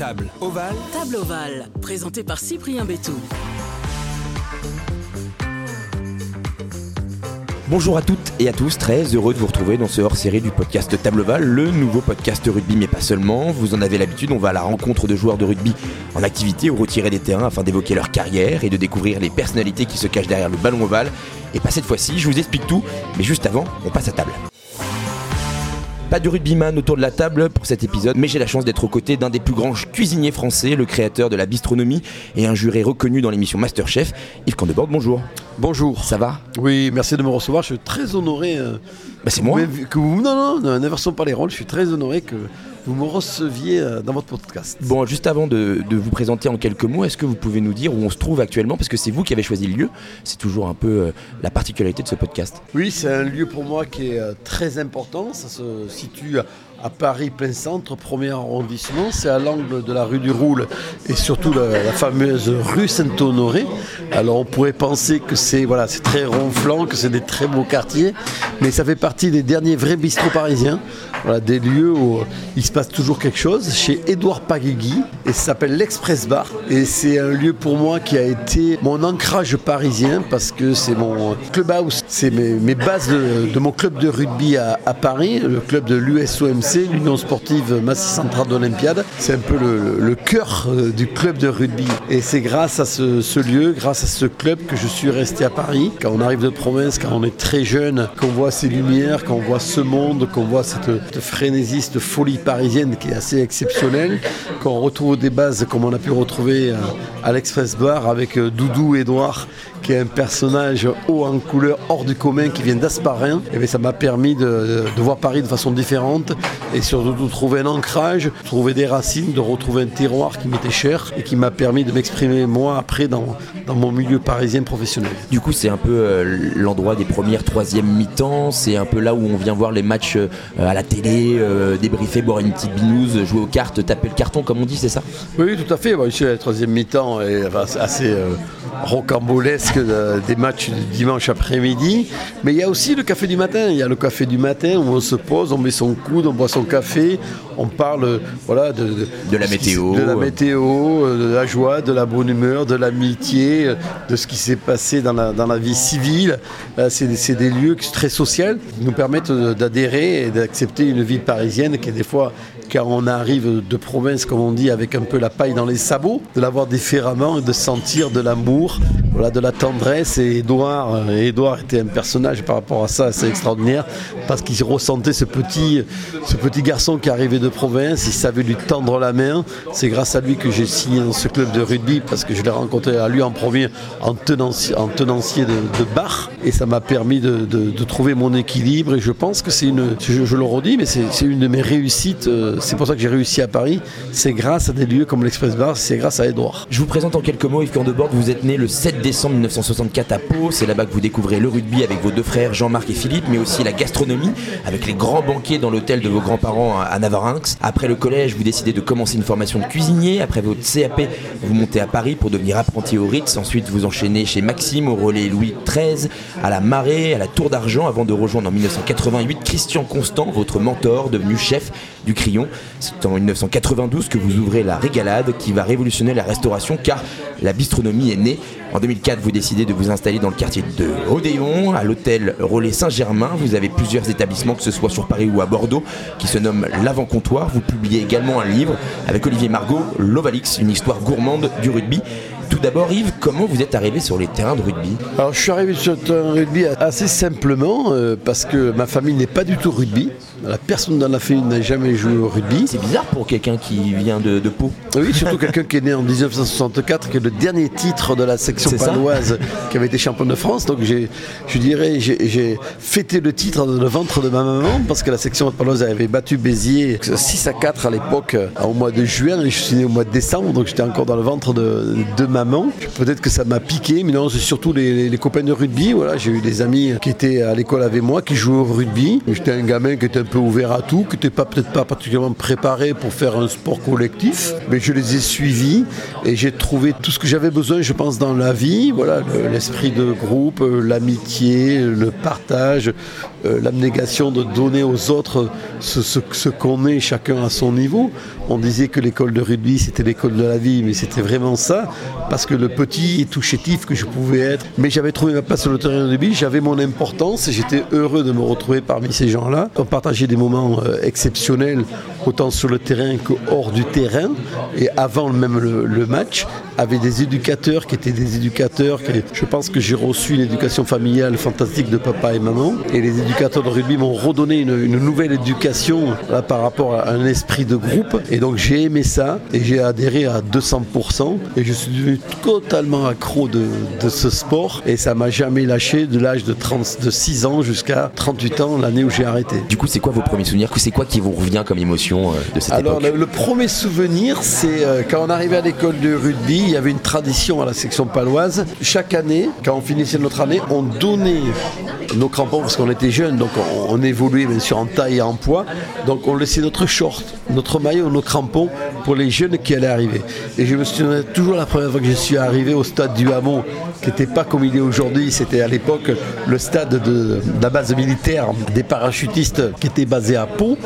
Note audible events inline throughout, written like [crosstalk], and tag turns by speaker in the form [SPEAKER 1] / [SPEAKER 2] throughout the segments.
[SPEAKER 1] Table ovale.
[SPEAKER 2] Table ovale, présenté par Cyprien Bétou.
[SPEAKER 3] Bonjour à toutes et à tous, très heureux de vous retrouver dans ce hors-série du podcast Table Ovale, le nouveau podcast rugby, mais pas seulement. Vous en avez l'habitude, on va à la rencontre de joueurs de rugby en activité ou retirés des terrains afin d'évoquer leur carrière et de découvrir les personnalités qui se cachent derrière le ballon ovale. Et pas cette fois-ci, je vous explique tout, mais juste avant, on passe à table. Pas de rugbyman autour de la table pour cet épisode, mais j'ai la chance d'être aux côtés d'un des plus grands cuisiniers français, le créateur de la bistronomie et un juré reconnu dans l'émission Masterchef, Yves Candebord, bonjour.
[SPEAKER 4] Bonjour.
[SPEAKER 3] Ça va?
[SPEAKER 4] Oui, merci de me recevoir. Je suis très honoré. euh,
[SPEAKER 3] Bah c'est moi.
[SPEAKER 4] que vous, non, non, n'inversons pas les rôles. Je suis très honoré que vous me receviez euh, dans votre podcast.
[SPEAKER 3] Bon, juste avant de, de vous présenter en quelques mots, est-ce que vous pouvez nous dire où on se trouve actuellement? Parce que c'est vous qui avez choisi le lieu. C'est toujours un peu euh, la particularité de ce podcast.
[SPEAKER 4] Oui, c'est un lieu pour moi qui est euh, très important. Ça se situe à- à Paris, plein centre, premier arrondissement. C'est à l'angle de la rue du Roule et surtout la, la fameuse rue Saint-Honoré. Alors on pourrait penser que c'est voilà, c'est très ronflant, que c'est des très beaux quartiers, mais ça fait partie des derniers vrais bistrots parisiens. Voilà, des lieux où il se passe toujours quelque chose. Chez Édouard Pagugui et ça s'appelle l'Express Bar. Et c'est un lieu pour moi qui a été mon ancrage parisien parce que c'est mon clubhouse, c'est mes, bases de, mon club de rugby à, Paris, le club de l'USOMC, l'Union Sportive Massy Centrale d'Olympiade. C'est un peu le, le cœur euh, du club de rugby. Et c'est grâce à ce, ce lieu, grâce à ce club que je suis resté à Paris. Quand on arrive de province, quand on est très jeune, qu'on voit ces lumières, qu'on voit ce monde, qu'on voit cette, cette frénésie, folie parisienne qui est assez exceptionnelle, qu'on retrouve des bases comme on a pu retrouver euh, à l'Express Bar avec euh, Doudou Edouard qui est un personnage haut en couleur hors du commun qui vient d'Asparin. Et bien, ça m'a permis de, de voir Paris de façon différente et surtout de trouver un ancrage, trouver des racines, de retrouver un terroir qui m'était cher et qui m'a permis de m'exprimer moi après dans, dans mon milieu parisien professionnel.
[SPEAKER 3] Du coup, c'est un peu euh, l'endroit des premières, troisième mi-temps. C'est un peu là où on vient voir les matchs à la télé, euh, débriefer, boire une petite binouse, jouer aux cartes, taper le carton, comme on dit, c'est ça?
[SPEAKER 4] Oui, tout à fait. Bon, ici, la troisième mi-temps est assez euh, rocambolesque euh, des matchs du dimanche après-midi. Mais il y a aussi le café du matin. Il y a le café du matin où on se pose, on met son coude, on boit son café, on parle voilà, de,
[SPEAKER 3] De la météo.
[SPEAKER 4] De la météo, de la joie, de la bonne humeur, de l'amitié, de ce qui s'est passé dans la, dans la vie civile. C'est des lieux très sociaux qui nous permettent d'adhérer et d'accepter une vie parisienne qui est des fois quand on arrive de province, comme on dit, avec un peu la paille dans les sabots, de l'avoir différemment et de sentir de l'amour, voilà, de la tendresse. Et Édouard, euh, Édouard était un personnage par rapport à ça assez extraordinaire, parce qu'il ressentait ce petit, ce petit garçon qui arrivait de province, il savait lui tendre la main. C'est grâce à lui que j'ai signé ce club de rugby, parce que je l'ai rencontré à lui en premier en tenancier, en tenancier de, bar, et ça m'a permis de, trouver mon équilibre. Et je pense que c'est une, je, le redis, mais c'est c'est une de mes réussites. euh, C'est pour ça que j'ai réussi à Paris. C'est grâce à des lieux comme l'Express Bar, c'est grâce à Edouard.
[SPEAKER 3] Je vous présente en quelques mots Yves Candebord. Vous êtes né le 7 décembre 1964 à Pau. C'est là-bas que vous découvrez le rugby avec vos deux frères Jean-Marc et Philippe, mais aussi la gastronomie avec les grands banquets dans l'hôtel de vos grands-parents à Navarinx. Après le collège, vous décidez de commencer une formation de cuisinier. Après votre CAP, vous montez à Paris pour devenir apprenti au Ritz. Ensuite, vous enchaînez chez Maxime, au relais Louis XIII, à la Marée, à la Tour d'Argent, avant de rejoindre en 1988 Christian Constant, votre mentor, devenu chef du Crillon. C'est en 1992 que vous ouvrez la Régalade qui va révolutionner la restauration car la bistronomie est née. En 2004, vous décidez de vous installer dans le quartier de Odéon, à l'hôtel Relais Saint-Germain. Vous avez plusieurs établissements, que ce soit sur Paris ou à Bordeaux, qui se nomment l'Avant-Comptoir. Vous publiez également un livre avec Olivier Margot, L'Ovalix, une histoire gourmande du rugby. Tout d'abord, Yves, comment vous êtes arrivé sur les terrains de rugby
[SPEAKER 4] Alors je suis arrivé sur un rugby assez simplement euh, parce que ma famille n'est pas du tout rugby. La personne dans la famille n'a jamais joué au rugby.
[SPEAKER 3] C'est bizarre pour quelqu'un qui vient de, de Pau.
[SPEAKER 4] Oui, surtout [laughs] quelqu'un qui est né en 1964, qui est le dernier titre de la section paloise qui avait été champion de France. Donc je dirais, j'ai fêté le titre dans le ventre de ma maman parce que la section paloise avait battu Béziers 6 à 4 à l'époque euh, au mois de juin et je suis né au mois de décembre, donc j'étais encore dans le ventre de, de Peut-être que ça m'a piqué, mais non, c'est surtout les, copains de rugby. Voilà, j'ai eu des amis qui étaient à l'école avec moi, qui jouaient au rugby. J'étais un gamin qui était un peu ouverts à tout, qui n'étaient pas peut-être pas particulièrement préparés pour faire un sport collectif, mais je les ai suivis et j'ai trouvé tout ce que j'avais besoin, je pense, dans la vie. Voilà, l'esprit de groupe, euh, l'amitié, le partage, euh, l'abnégation de donner aux autres ce qu'on est chacun à son niveau. On disait que l'école de rugby c'était l'école de la vie, mais c'était vraiment ça, parce que le petit et tout chétif que je pouvais être, mais j'avais trouvé ma place sur le terrain de rugby, j'avais mon importance et j'étais heureux de me retrouver parmi ces gens-là. On partageait des moments euh, exceptionnels, autant sur le terrain que hors du terrain, et avant même le, match, avec des éducateurs qui étaient des éducateurs, qui, je pense que j'ai reçu une éducation familiale fantastique de papa et maman, et les éducateurs de rugby m'ont redonné une, nouvelle éducation là, par rapport à un esprit de groupe, et donc j'ai aimé ça, et j'ai adhéré à 200%, et je suis devenu totalement accro de, ce sport, et ça m'a jamais lâché de l'âge de, 30, de 6 ans jusqu'à 38 ans, l'année où j'ai arrêté.
[SPEAKER 3] Du coup, c'est quoi vos premiers souvenirs? C'est quoi qui vous revient comme émotion? Euh, de cette
[SPEAKER 4] Alors,
[SPEAKER 3] époque
[SPEAKER 4] le, premier souvenir, c'est euh, quand on arrivait à l'école de rugby, il y avait une tradition à la section paloise. Chaque année, quand on finissait notre année, on donnait nos crampons parce qu'on était jeunes, donc on, évoluait bien sûr en taille et en poids. Donc on laissait notre short, notre maillot, nos crampons pour les jeunes qui allaient arriver. Et je me souviens toujours la première fois que je suis arrivé au stade du Hamon, qui n'était pas comme il est aujourd'hui, c'était à l'époque le stade de, la base militaire des parachutistes qui était basé à Pau.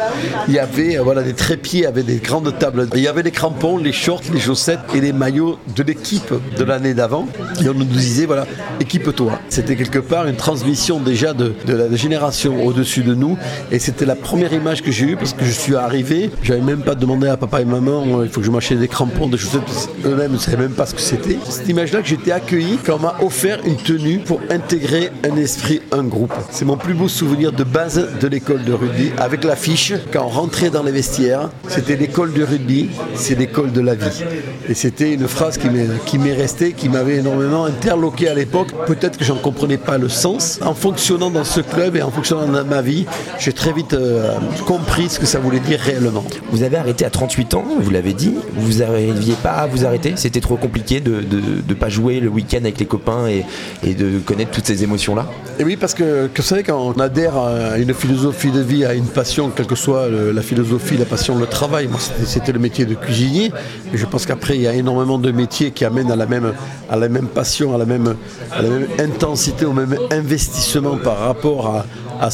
[SPEAKER 4] Il y avait euh, voilà, des trépieds avec des grandes tables. Il y avait les crampons, les shorts, les chaussettes et les maillots de l'équipe de l'année d'avant. Et on nous disait, voilà, équipe-toi. C'était quelque part une transmission déjà de, la génération au-dessus de nous. Et c'était la première image que j'ai eue parce que je suis arrivé, j'avais même pas demandé à papa et maman, il faut que je m'achète des crampons, des chaussettes. Eux-mêmes ne savaient même pas ce que c'était. Cette image-là que j'étais accueilli on m'a offert une tenue pour intégrer un esprit, un groupe. C'est mon plus beau souvenir de base de l'école de rugby avec l'affiche quand on rentrait dans les vestiaires. C'était l'école de rugby, c'est l'école de la vie. Et c'était une phrase qui m'est restée, qui m'avait énormément interloqué à l'époque. Peut-être que j'en comprenais pas le sens. En fonctionnant dans ce club et en fonctionnant dans ma vie, j'ai très vite euh, compris ce que ça voulait dire réellement.
[SPEAKER 3] Vous avez arrêté à 38 ans, vous l'avez dit. Vous n'arriviez pas à vous arrêter C'était trop compliqué de ne pas jouer le week-end avec les et, de connaître toutes ces émotions-là
[SPEAKER 4] Et oui, parce que, vous savez, quand on adhère à une philosophie de vie, à une passion, quelle que soit la philosophie, la passion, le travail, moi c'était le métier de cuisinier. Et je pense qu'après, il y a énormément de métiers qui amènent à la même, à la même passion, à la même intensité, au même investissement par rapport à, à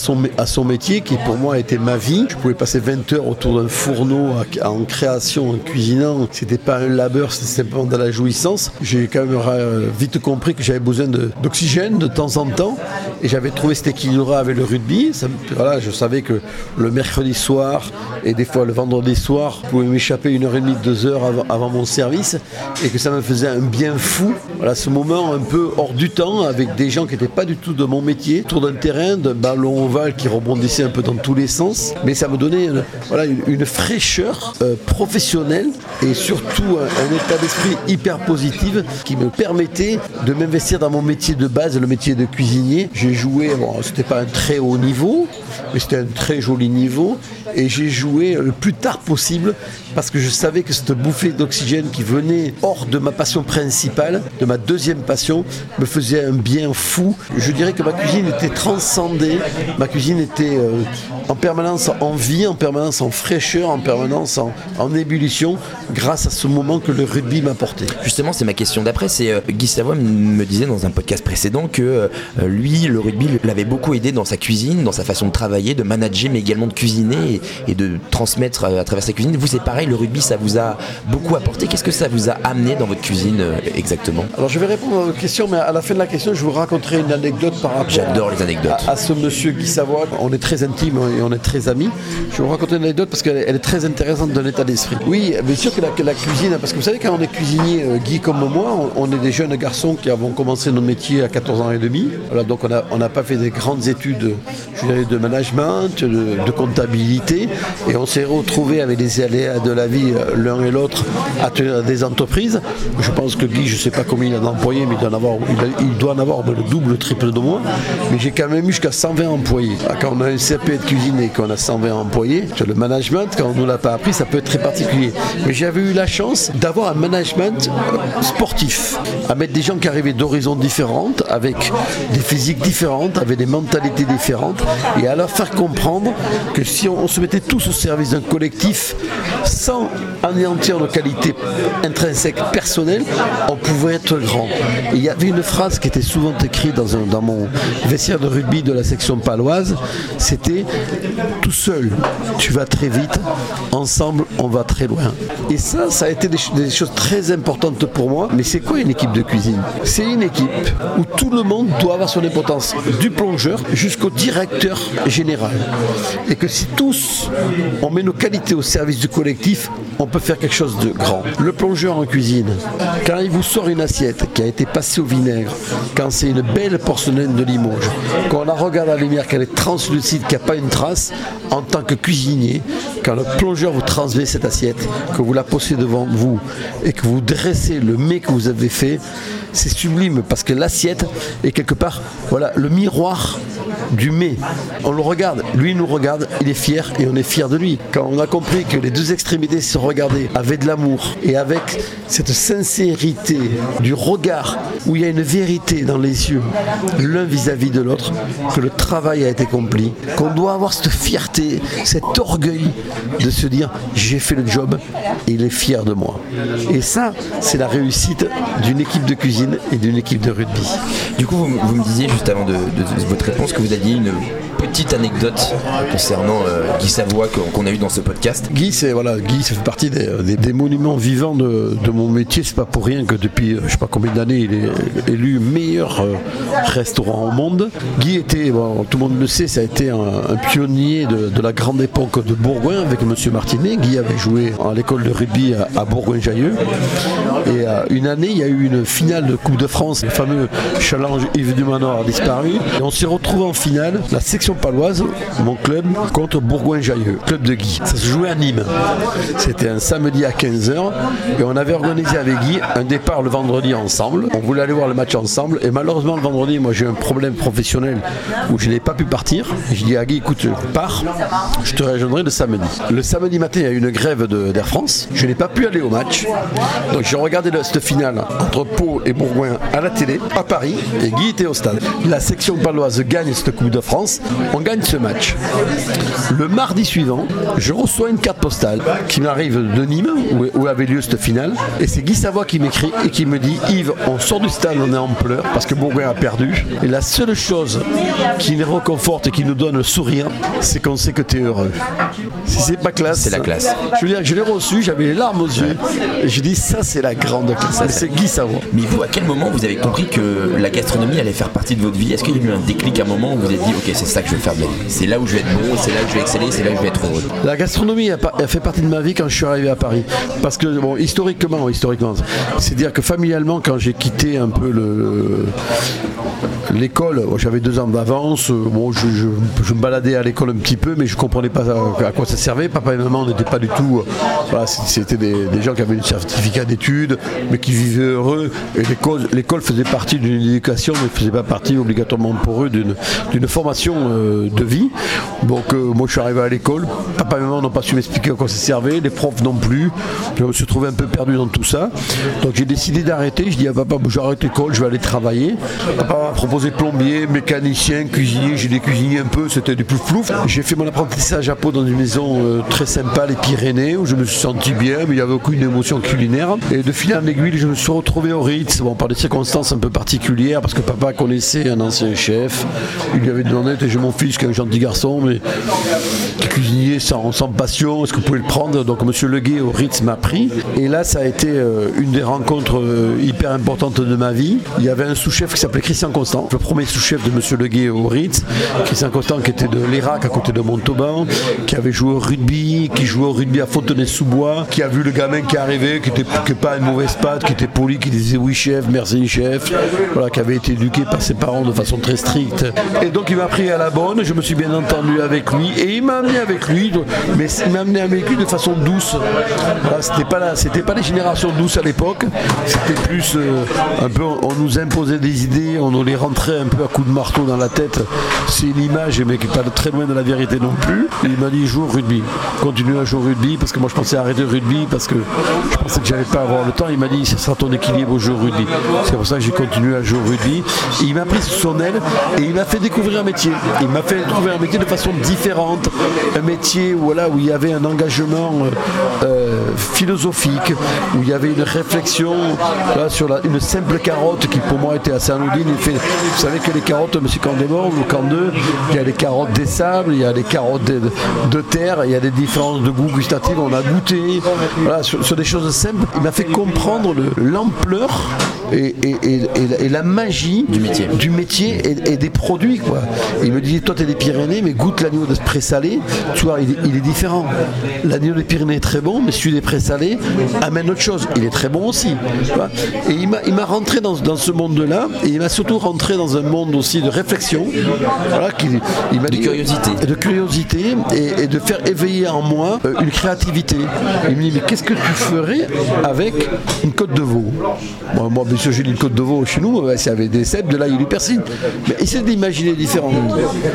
[SPEAKER 4] son, métier qui pour moi était ma vie. Je pouvais passer 20 heures autour d'un fourneau en création, en cuisinant. C'était pas un labeur, c'était simplement de la jouissance. J'ai quand même vite compris que j'avais besoin d'oxygène de, temps en temps et j'avais trouvé cet équilibre avec le rugby. Voilà, je savais que le mercredi soir et des fois le vendredi soir, je pouvais m'échapper une heure et demie, deux heures avant, avant, mon service et que ça me faisait un bien fou. Voilà, ce moment un peu hors du temps avec des gens qui n'étaient pas du tout de mon métier, autour d'un terrain, d'un ballon ovale qui rebondissait un peu dans tous les sens, mais ça me donnait une, voilà, une, fraîcheur euh, professionnelle et surtout un, état d'esprit hyper positif qui me permettait de m'investir dans mon métier de base, le métier de cuisinier. J'ai joué, c'était pas un très haut niveau, mais c'était un très joli niveau, et j'ai joué le plus tard possible parce que je savais que cette bouffée d'oxygène qui venait hors de ma passion principale, de ma deuxième passion, me faisait un bien fou. Je dirais que ma cuisine était transcendée ma cuisine était euh, en permanence en vie, en permanence en fraîcheur, en permanence en, ébullition, grâce à ce moment que le rugby m'apportait.
[SPEAKER 3] Justement, c'est ma question d'après. C'est euh, Guy Savoie me disait dans un podcast précédent que euh, lui, le rugby l'avait beaucoup aidé dans sa cuisine, dans sa façon de travailler, de manager, mais également de cuisiner et, de transmettre à, travers sa cuisine. Vous, c'est pareil, le rugby, ça vous a beaucoup apporté. Qu'est-ce que ça vous a amené dans votre cuisine exactement?
[SPEAKER 4] Alors, je vais répondre à votre question, mais à la fin de la question, je vous raconterai une anecdote par rapport
[SPEAKER 3] J'adore les anecdotes.
[SPEAKER 4] à ce monsieur Guy Savoie. On est très intime et on est très amis. Je vais vous raconter une anecdote parce qu'elle est très intéressante de l'état d'esprit. Oui, bien sûr que la, cuisine, parce que vous savez, quand on est cuisinier, euh, Guy comme moi, on, est des jeunes garçons qui avons commencé nos métiers à 14 ans et demi. Voilà, donc on n'a pas fait des grandes études je de management, de, comptabilité, et on s'est retrouvé avec des aléas de la vie euh, l'un et l'autre à tenir des entreprises. Je pense que Guy, je ne sais pas combien il a d'employés, mais il doit, en avoir, en le double, le triple de moi. Mais j'ai quand même eu jusqu'à 120 employés. Ah, quand on a un CAP de cuisine et qu'on a 120 employés, le management, quand on ne l'a pas appris, ça peut être très particulier. Mais j'avais eu la chance d'avoir un management euh, sportif, à mettre des gens qui arrivaient d'horizons différentes, avec des physiques différentes, avec des mentalités différentes, et à leur faire comprendre que si on, se mettait tous au service d'un collectif, sans anéantir nos qualités intrinsèques personnelles, on pouvait être grand. Il y avait une phrase qui était souvent écrite dans mon vestiaire de rugby de la section paloise, c'était tout seul, tu vas très vite, ensemble, on va très loin. Et ça, ça a été des, des choses très importantes pour moi. Mais c'est quoi une équipe de cuisine? C'est une équipe où tout le monde doit avoir son importance, du plongeur jusqu'au directeur général. Et que si tous on met nos qualités au service du collectif, on peut faire quelque chose de grand. Le plongeur en cuisine, quand il vous sort une assiette qui a été passée au vinaigre, quand c'est une belle porcelaine de Limoges, quand on la regarde à la lumière, qu'elle est translucide, qu'il n'y a pas une trace, en tant que cuisinier, quand le plongeur vous transmet cette assiette, que vous la posez devant vous et que vous dressez le mets que vous avez fait, c'est sublime parce que l'assiette est quelque part voilà, le miroir du mets. On le regarde, lui nous regarde, il est fier et on est fier de lui. Quand on a compris que les deux extrémités se regardaient avec de l'amour et avec cette sincérité du regard où il y a une vérité dans les yeux, l'un vis-à-vis de l'autre, que le travail a été accompli, qu'on doit avoir cette fierté, cet orgueil de se dire j'ai fait le job et il est fier de moi. Et ça, c'est la réussite d'une équipe de cuisine et d'une équipe de rugby.
[SPEAKER 3] Du coup, vous, me disiez juste avant de, votre réponse que vous aviez une petite anecdote concernant euh, Guy Savoie qu'on a eu dans ce podcast.
[SPEAKER 4] Guy, c'est voilà, Guy, ça fait partie des, monuments vivants de, mon métier. C'est pas pour rien que depuis euh, je sais pas combien d'années il est élu meilleur euh, restaurant au monde. Guy était, tout le monde le sait, ça a été un, pionnier de, la grande époque de Bourgoin avec Monsieur Martinet. Guy avait joué à l'école de rugby à, Bourgoin-Jailleux. Et une année, il y a eu une finale Coupe de France, le fameux challenge Yves du a disparu. Et on s'est retrouvé en finale, la section paloise, mon club, contre Bourgoin-Jailleux, club de Guy. Ça se jouait à Nîmes. C'était un samedi à 15h et on avait organisé avec Guy un départ le vendredi ensemble. On voulait aller voir le match ensemble et malheureusement le vendredi, moi j'ai un problème professionnel où je n'ai pas pu partir. Je dis à Guy, écoute, pars, je te rejoindrai le samedi. Le samedi matin, il y a eu une grève d'Air France. Je n'ai pas pu aller au match. Donc j'ai regardé cette finale entre Pau et Bourgoin à la télé, à Paris, et Guy était au stade. La section paloise gagne cette Coupe de France on gagne ce match. Le mardi suivant, je reçois une carte postale qui m'arrive de Nîmes, où, avait lieu cette finale, et c'est Guy Savoie qui m'écrit et qui me dit Yves, on sort du stade, on est en pleurs parce que Bourgoin a perdu. Et la seule chose qui nous réconforte et qui nous donne le sourire, c'est qu'on sait que tu es heureux. Si c'est pas classe,
[SPEAKER 3] c'est la classe.
[SPEAKER 4] Je veux dire, je l'ai reçu, j'avais les larmes aux yeux, et je dis ça, c'est la grande classe. C'est Guy Savoie.
[SPEAKER 3] Mais quel moment vous avez compris que la gastronomie allait faire partie de votre vie Est-ce qu'il y a eu un déclic à un moment où vous êtes dit, ok, c'est ça que je vais faire c'est là où je vais être bon, c'est là où je vais exceller, c'est là où je vais être heureux.
[SPEAKER 4] La gastronomie a, fait partie de ma vie quand je suis arrivé à Paris. Parce que, bon, historiquement, historiquement, c'est-à-dire que familialement, quand j'ai quitté un peu le, l'école, j'avais deux ans d'avance. Bon, je, me baladais à l'école un petit peu, mais je comprenais pas à quoi ça servait. Papa et maman n'étaient pas du tout. Voilà, c'était des, gens qui avaient un certificat d'études, mais qui vivaient heureux. Et l'école, faisait partie d'une éducation, mais ne faisait pas partie obligatoirement pour eux d'une formation euh, de vie. Donc, euh, moi, je suis arrivé à l'école. Papa et maman n'ont pas su m'expliquer à quoi ça servait. Les profs non plus. Je me suis trouvé un peu perdu dans tout ça. Donc, j'ai décidé d'arrêter. Je dis à papa, j'arrête l'école, je vais aller travailler. Papa m'a proposé plombier, mécanicien, cuisinier. J'ai des cuisiniers un peu, c'était du flou. J'ai fait mon apprentissage à Pau dans une maison euh, très sympa, les Pyrénées, où je me suis senti bien, mais il n'y avait aucune émotion culinaire. Et de fil en aiguille, je me suis retrouvé au Ritz, bon, par des circonstances un peu particulières, parce que papa connaissait un ancien chef. Il lui avait demandé, j'ai mon fils qui est un gentil garçon, mais qui cuisinier sans, sans passion, est-ce que vous pouvez le prendre? Donc monsieur Leguet au Ritz m'a pris. Et là, ça a été euh, une des rencontres euh, hyper importantes de ma vie. Il y avait un sous-chef qui s'appelait Christian Constant, Le premier sous-chef de Monsieur Leguet au Ritz, qui Constant, qui était de l'Irak à côté de Montauban, qui avait joué au rugby, qui jouait au rugby à Fontenay-sous-Bois, qui a vu le gamin qui arrivait, qui n'était pas une mauvaise patte, qui était poli, qui disait oui chef, merci chef, voilà, qui avait été éduqué par ses parents de façon très stricte. Et donc il m'a pris à la bonne, je me suis bien entendu avec lui, et il m'a amené avec lui, mais il m'a amené avec lui de façon douce. Voilà, c'était pas pas les générations douces à l'époque, c'était plus euh, un peu, on nous imposait des idées, on nous les rentrait un peu à coups de marteau dans la tête. C'est une image, mais qui n'est pas très loin de la vérité non plus. il m'a dit joue rugby, continue à jouer rugby, parce que moi je pensais arrêter rugby parce que je pensais que j'allais pas avoir le temps. Il m'a dit ce sera ton équilibre au jeu rugby. C'est pour ça que j'ai continué à jouer rugby. il m'a pris sous son aile et il m'a fait découvrir un métier. Il m'a fait découvrir un métier de façon différente, un métier où, il y avait un engagement euh, euh, philosophique, où il y avait une réflexion sur une simple carotte qui pour moi était assez anodine. Vous savez que les carottes, monsieur Candemort, ou Candeux, il y a les carottes des sables, il y a les carottes de, terre, il y a des différences de goût gustatif, on a goûté, voilà, sur, des choses simples. Il m'a fait comprendre l'ampleur et, la magie
[SPEAKER 3] du métier,
[SPEAKER 4] du métier et, des produits. Quoi. il me dit, toi tu es des Pyrénées, mais goûte l'agneau de présalé, tu vois, il, est différent. L'agneau des Pyrénées est très bon, mais celui des présalés amène autre chose. Il est très bon aussi. Et il m'a rentré dans, ce monde-là, et il m'a surtout rentré dans un monde aussi de réflexion. Voilà,
[SPEAKER 3] il, m'a de curiosité.
[SPEAKER 4] De curiosité et, de faire éveiller en moi euh, une créativité. Il me dit, mais qu'est-ce que tu ferais avec une côte de veau? Moi, bien sûr, j'ai une côte de veau chez nous, c'est avec des cèpes, de l'ail et du persil. Mais essaie d'imaginer différent.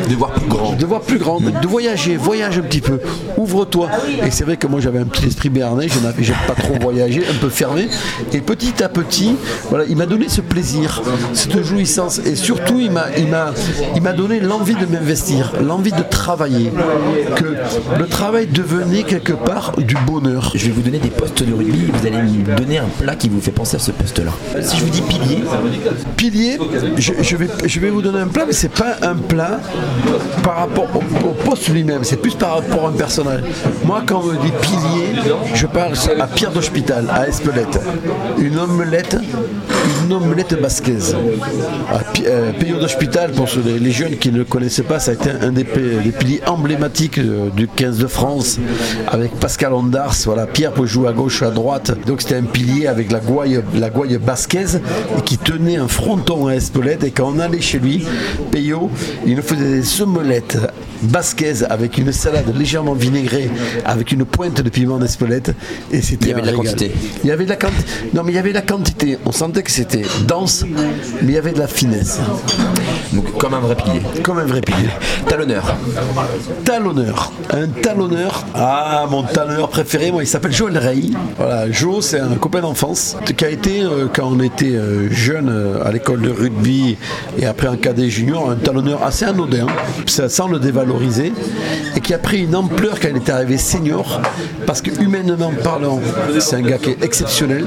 [SPEAKER 3] De voir plus grand.
[SPEAKER 4] De voir plus grand, de voyager, voyage un petit peu. Ouvre-toi. Et c'est vrai que moi, j'avais un petit esprit béarnais, je pas trop voyagé, un peu fermé. Et petit à petit, voilà, il m'a donné ce plaisir, cette jouissance. Et surtout, il m'a, il m'a, il m'a donné l'envie de m'investir, l'envie de travailler. Que le travail devenait quelque part du bonheur.
[SPEAKER 3] Je vais vous donner des postes de rugby, vous allez me donner un plat qui vous fait penser à ce poste-là. Si je vous dis pilier.
[SPEAKER 4] Pilier, je, vais, je vais vous donner un plat, mais c'est pas un plat par rapport au, poste lui-même, c'est plus par rapport à un personnage. Moi, quand on me dit pilier, je parle à Pierre d'Hospital, à Espelette. Une omelette, une omelette basquaise. À euh, Pierre d'Hospital, pour les jeunes qui ne le connaissaient pas, ça a été un des, piliers emblématiques du 15 de France, avec Pascal Ondars. Voilà, Pierre peut jouer à gauche, à droite. Donc c'était un pilier avec la gouaille, la et qui tenait un fronton à Espelette. Et quand on allait chez lui, Payot, il nous faisait des omelettes basquaise avec une salade légèrement vinaigrée, avec une pointe de piment d'Espelette. Et c'était
[SPEAKER 3] il y avait de la quantité.
[SPEAKER 4] Il y avait de la quantité. Non, mais il y avait de la quantité. On sentait que c'était dense, mais il y avait de la finesse.
[SPEAKER 3] Donc, comme un vrai pilier.
[SPEAKER 4] Comme un vrai pilier.
[SPEAKER 3] Talonneur.
[SPEAKER 4] Talonneur. Un talonneur. Ah, mon talonneur préféré, moi, il s'appelle Joël Rey. Voilà, Jo, c'est un copain d'enfance qui a été, euh, quand on était euh, jeune euh, à l'école de rugby et après en cadet junior, un talonneur assez anodin, sans le et qui a pris une ampleur quand il est arrivé senior parce que humainement parlant, c'est un gars qui est exceptionnel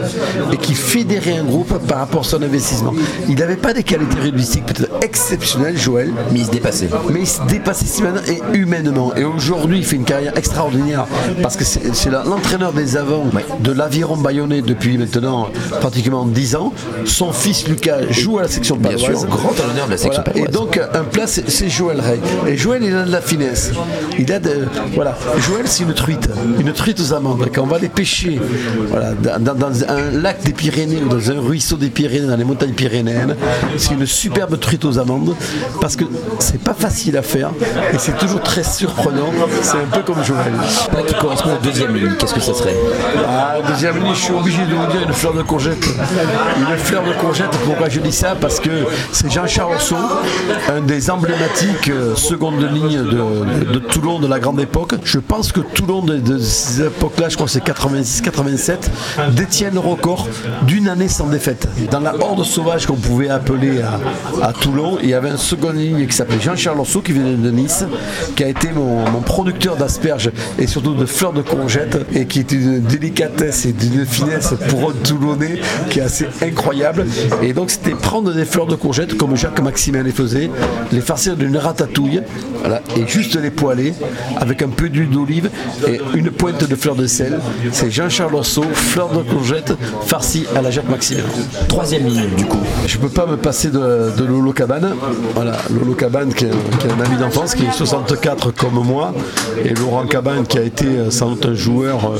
[SPEAKER 4] et qui fédérait un groupe par rapport à son investissement. Il n'avait pas des qualités rugbystiques peut-être exceptionnelles, Joël.
[SPEAKER 3] Mais il se dépassait.
[SPEAKER 4] Mais il se dépassait si maintenant et humainement. Et aujourd'hui, il fait une carrière extraordinaire parce que c'est l'entraîneur des avants de l'aviron bayonnais depuis maintenant pratiquement 10 ans. Son fils Lucas joue à la section paloise.
[SPEAKER 3] Bien sûr, grand honneur de la section
[SPEAKER 4] Et donc, un place, c'est Joël Rey. Et Joël, il a de la finesse. Il a de. Voilà. Joël, c'est une truite. Une truite aux amandes. Quand on va les pêcher voilà, dans, un lac des Pyrénées ou dans un ruisseau des Pyrénées, dans les montagnes pyrénéennes, c'est une superbe truite aux amandes parce que c'est pas facile à faire et c'est toujours très surprenant. C'est un peu comme Joël.
[SPEAKER 3] qui correspond au deuxième ligne, qu'est-ce que ça serait?
[SPEAKER 4] Ah, deuxième ligne, je suis obligé de vous dire une fleur de courgette. Une fleur de courgette, pourquoi je dis ça? Parce que c'est Jean-Charles Rousseau, un des emblématiques euh, seconde ligne de, Toulon de la grande époque. Je pense que Toulon de, ces époques-là, je crois que c'est 86-87, détient le record d'une année sans défaite. Dans la horde sauvage qu'on pouvait appeler à, Toulon, il y avait un second ligne qui s'appelait Jean-Charles Orso qui venait de Nice, qui a été mon, producteur d'asperges et surtout de fleurs de courgettes et qui est une délicatesse et d'une finesse pour un Toulonnais qui est assez incroyable. Et donc c'était prendre des fleurs de courgettes comme Jacques Maximin les faisait, les farcir d'une ratatouille, et juste les poêler avec un peu d'huile d'olive et une pointe de fleur de sel. C'est Jean-Charles Orso, fleur de courgette farcie à la Jacques Maxime.
[SPEAKER 3] Troisième ligne du coup.
[SPEAKER 4] Je peux pas me passer de, de Lolo Cabane. Voilà, Lolo Cabane qui est, qui est un ami d'enfance, qui est 64 comme moi, et Laurent Cabane qui a été euh, sans doute un joueur euh,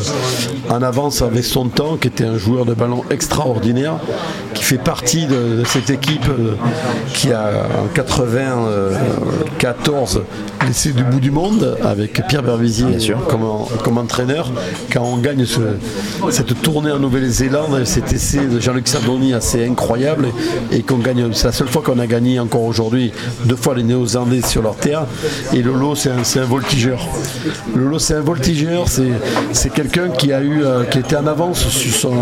[SPEAKER 4] en avance avec son temps, qui était un joueur de ballon extraordinaire, qui fait partie de, de cette équipe euh, qui a en 94 laissé du bout du monde avec Pierre Berbizier comme, comme entraîneur. Quand on gagne ce- cette tournée en Nouvelle-Zélande, cet essai de Jean-Luc Sardoni assez incroyable et qu'on gagne, c'est la seule fois qu'on a gagné encore aujourd'hui deux fois les Néo-Zélandais sur leur terre. Et Lolo, c'est un, un voltigeur. Lolo, c'est un voltigeur, c'est, quelqu'un qui a eu, euh, qui était en avance sur, son,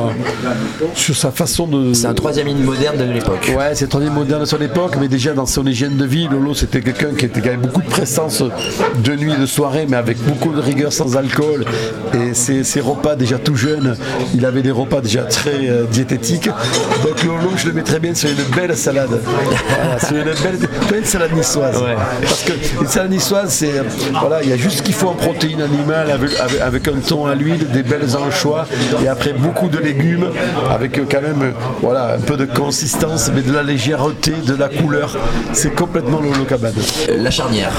[SPEAKER 4] sur sa façon de.
[SPEAKER 3] C'est un troisième ligne moderne de l'époque.
[SPEAKER 4] Ouais, c'est un moderne de son époque, mais déjà dans son hygiène de vie, Lolo c'était quelqu'un qui, était- qui avait beaucoup de de nuit et de soirée, mais avec beaucoup de rigueur sans alcool. Et ses, ses repas déjà tout jeune, il avait des repas déjà très euh, diététiques. Donc Lolo, je le mettrais bien sur une belle salade. Voilà, sur une belle, pas une salade niçoise.
[SPEAKER 3] Ouais.
[SPEAKER 4] Parce que une salade niçoise, c'est voilà, il y a juste ce qu'il faut en protéines animales avec, avec, avec un thon à l'huile, des belles anchois et après beaucoup de légumes avec euh, quand même euh, voilà un peu de consistance, mais de la légèreté, de la couleur. C'est complètement Lolo Cabane.
[SPEAKER 3] La charnière.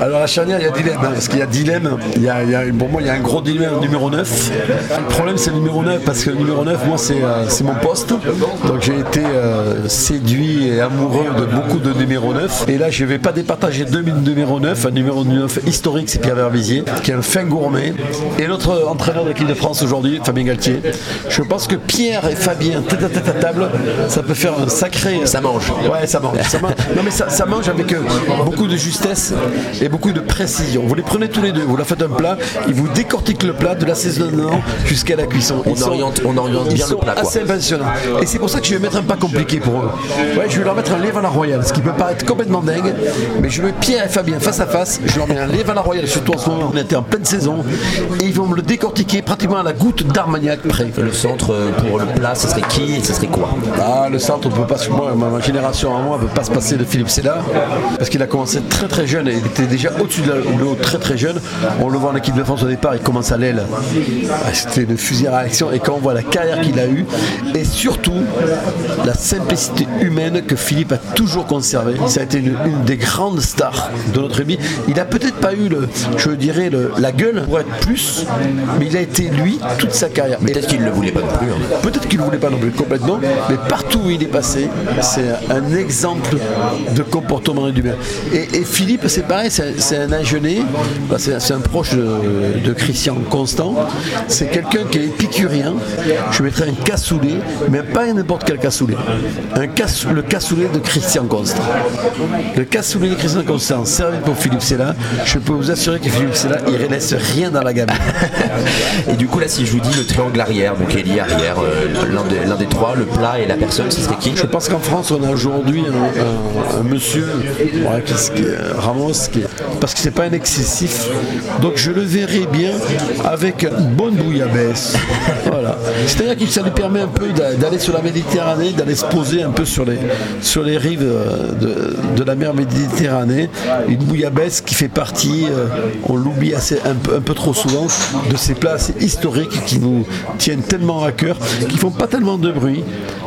[SPEAKER 4] Alors la charnière, il y a dilemme, hein, parce qu'il y a dilemme, il y a, il y a- pour moi il y a un gros dilemme numéro 9. Le problème c'est le numéro 9, parce que le numéro 9, moi c'est euh, c'est mon poste. Donc j'ai été euh, séduit et amoureux de beaucoup de numéro 9. Et là je ne vais pas départager deux numéro 9, un numéro 9 historique c'est Pierre Verbizier, qui est un fin gourmet. Et notre entraîneur de l'équipe de France aujourd'hui, Fabien Galtier. Je pense que Pierre et Fabien, tête à tête à table, ça peut faire un sacré...
[SPEAKER 3] Ça mange.
[SPEAKER 4] Ouais, ça mange. Ça mange. Non, mais ça, ça mange avec euh, beaucoup de justesse et beaucoup de précision. Vous les prenez tous les deux, vous leur faites un plat, ils vous décortiquent le plat de l'assaisonnement jusqu'à la cuisson.
[SPEAKER 3] On
[SPEAKER 4] Ils sont-
[SPEAKER 3] oriente- on oriente
[SPEAKER 4] ils
[SPEAKER 3] bien le
[SPEAKER 4] sont
[SPEAKER 3] plat, quoi.
[SPEAKER 4] assez impressionnants. Et c'est pour ça que je vais mettre un pas compliqué pour eux. Ouais, je vais leur mettre un lait à la royale, ce qui peut paraître complètement dingue, mais je mets Pierre et Fabien face à face, je leur mets un lait à la royale, surtout en ce moment, on était en pleine saison, et ils vont me le décortiquer pratiquement à la goutte d'Armagnac près.
[SPEAKER 3] Le centre euh, pour le plat, ce serait qui et ce serait quoi?
[SPEAKER 4] Ah, le centre, on peut pas, moi, ma, génération à moi, ne peut pas se passer de Philippe Sella, parce qu'il a commencé très très jeune, et était déjà au-dessus de l'eau très très jeune. On le voit en équipe de France au départ, il commence à l'aile. Ah, C'était une fusil à réaction, et quand on voit la carrière qu'il a eue, et surtout la simplicité humaine que Philippe a toujours conservée, ça a été une, une des grandes stars de notre rugby. Il a peut-être pas eu, le, je dirais, le- la gueule pour être plus, mais il a été lui toute sa carrière.
[SPEAKER 3] Peut-être qu'il ne le voulait pas non plus. hein.
[SPEAKER 4] Peut-être qu'il ne voulait pas non plus complètement, mais partout où il est passé, c'est un exemple de comportement humain. Et, et Philippe, c'est pareil, c'est un, bah, c'est un proche de, de Christian Constant. C'est quelqu'un qui est épicurien. Je mettrais un cassoulet, mais pas n'importe quel cassoulet. Un le cassoulet de Christian Constant. Le cassoulet de Christian Constant, servi pour Philippe Sella. Je peux vous assurer que Philippe Sella, il ne laisse rien dans la gamme.
[SPEAKER 3] Et du coup, là, si je vous dis le triangle arrière, donc Elie arrière, euh, l'un des, l'un des trois, le plat et la personne, ce serait qui?
[SPEAKER 4] Je pense qu'en France, on a aujourd'hui un, un- un monsieur, ouais, qui- Ramos, parce que c'est pas un excessif. Donc je le verrai bien avec une bonne bouillabaisse. voilà. C'est-à-dire que ça lui permet un peu d'a- d'aller sur la Méditerranée, d'aller se poser un peu sur les, sur les rives euh, de, la mer Méditerranée. Une bouillabaisse qui fait partie, euh, on l'oublie assez un peu, un peu trop souvent, de ces assez historiques qui nous tiennent tellement à cœur, qui font pas tellement de bruit,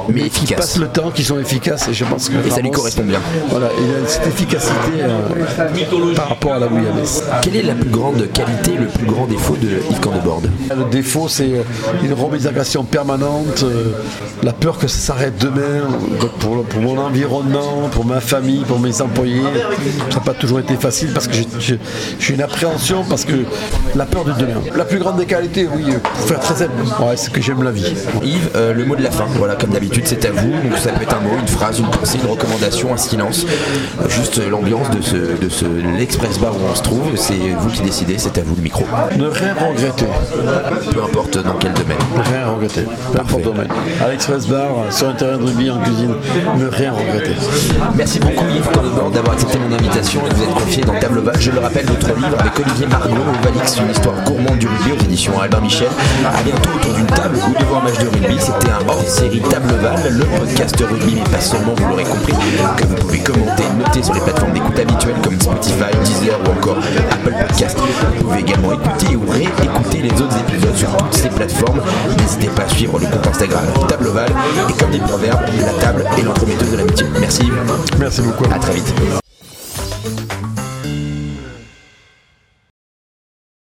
[SPEAKER 3] Mais
[SPEAKER 4] mais qui
[SPEAKER 3] efficaces.
[SPEAKER 4] passent le temps, qui sont efficaces. Et je pense que
[SPEAKER 3] Et ça lui correspond bien.
[SPEAKER 4] Voilà, il a cette efficacité euh, par rapport à la bouillabaisse.
[SPEAKER 3] Quelle est la plus grande qualité, le plus grand défaut de Yves Candeborde
[SPEAKER 4] Le défaut, c'est euh, une remise en question permanente, euh, la peur que ça s'arrête demain. Pour, pour mon environnement, pour ma famille, pour mes employés, ça n'a pas toujours été facile parce que j'ai- une appréhension, parce que la peur de demain. La plus grande des qualités, oui, pour faire très simple, ouais, c'est que j'aime la vie.
[SPEAKER 3] Yves, euh, le mot de la fin, voilà, comme d'habitude, c'est à vous. Donc ça peut être un mot, une phrase, une pensée, une recommandation, un silence. Euh, Juste euh, l'ambiance de ce, de ce l'express bar où on se trouve, c'est vous qui décidez, c'est à vous le micro.
[SPEAKER 4] Ne rien regretter.
[SPEAKER 3] Peu importe dans quel domaine.
[SPEAKER 4] Ne rien regretter. Peu importe le domaine. À l'Express Bar, sur un terrain de rugby, en cuisine, ne rien regretter.
[SPEAKER 3] Merci beaucoup Yves d'avoir accepté mon invitation et de vous être confié dans Table Basse. Je le rappelle, votre livre avec Olivier Mario, Valix, une histoire gourmande du rugby aux éditions Albin Michel. À bientôt autour d'une table ou devant un match de rugby. C'était un hors-série Table Le podcast rugby, mais pas seulement, vous l'aurez compris, que vous pouvez commenter, noter sur les plateformes d'écoute habituelles comme Spotify, Deezer ou encore Apple Podcast. Vous pouvez également écouter ou réécouter les autres épisodes sur toutes ces plateformes. N'hésitez pas à suivre le compte Instagram Table Oval et comme dit le proverbe, la table est l'entremetteuse de l'amitié. Merci.
[SPEAKER 4] Merci beaucoup.
[SPEAKER 3] À très vite.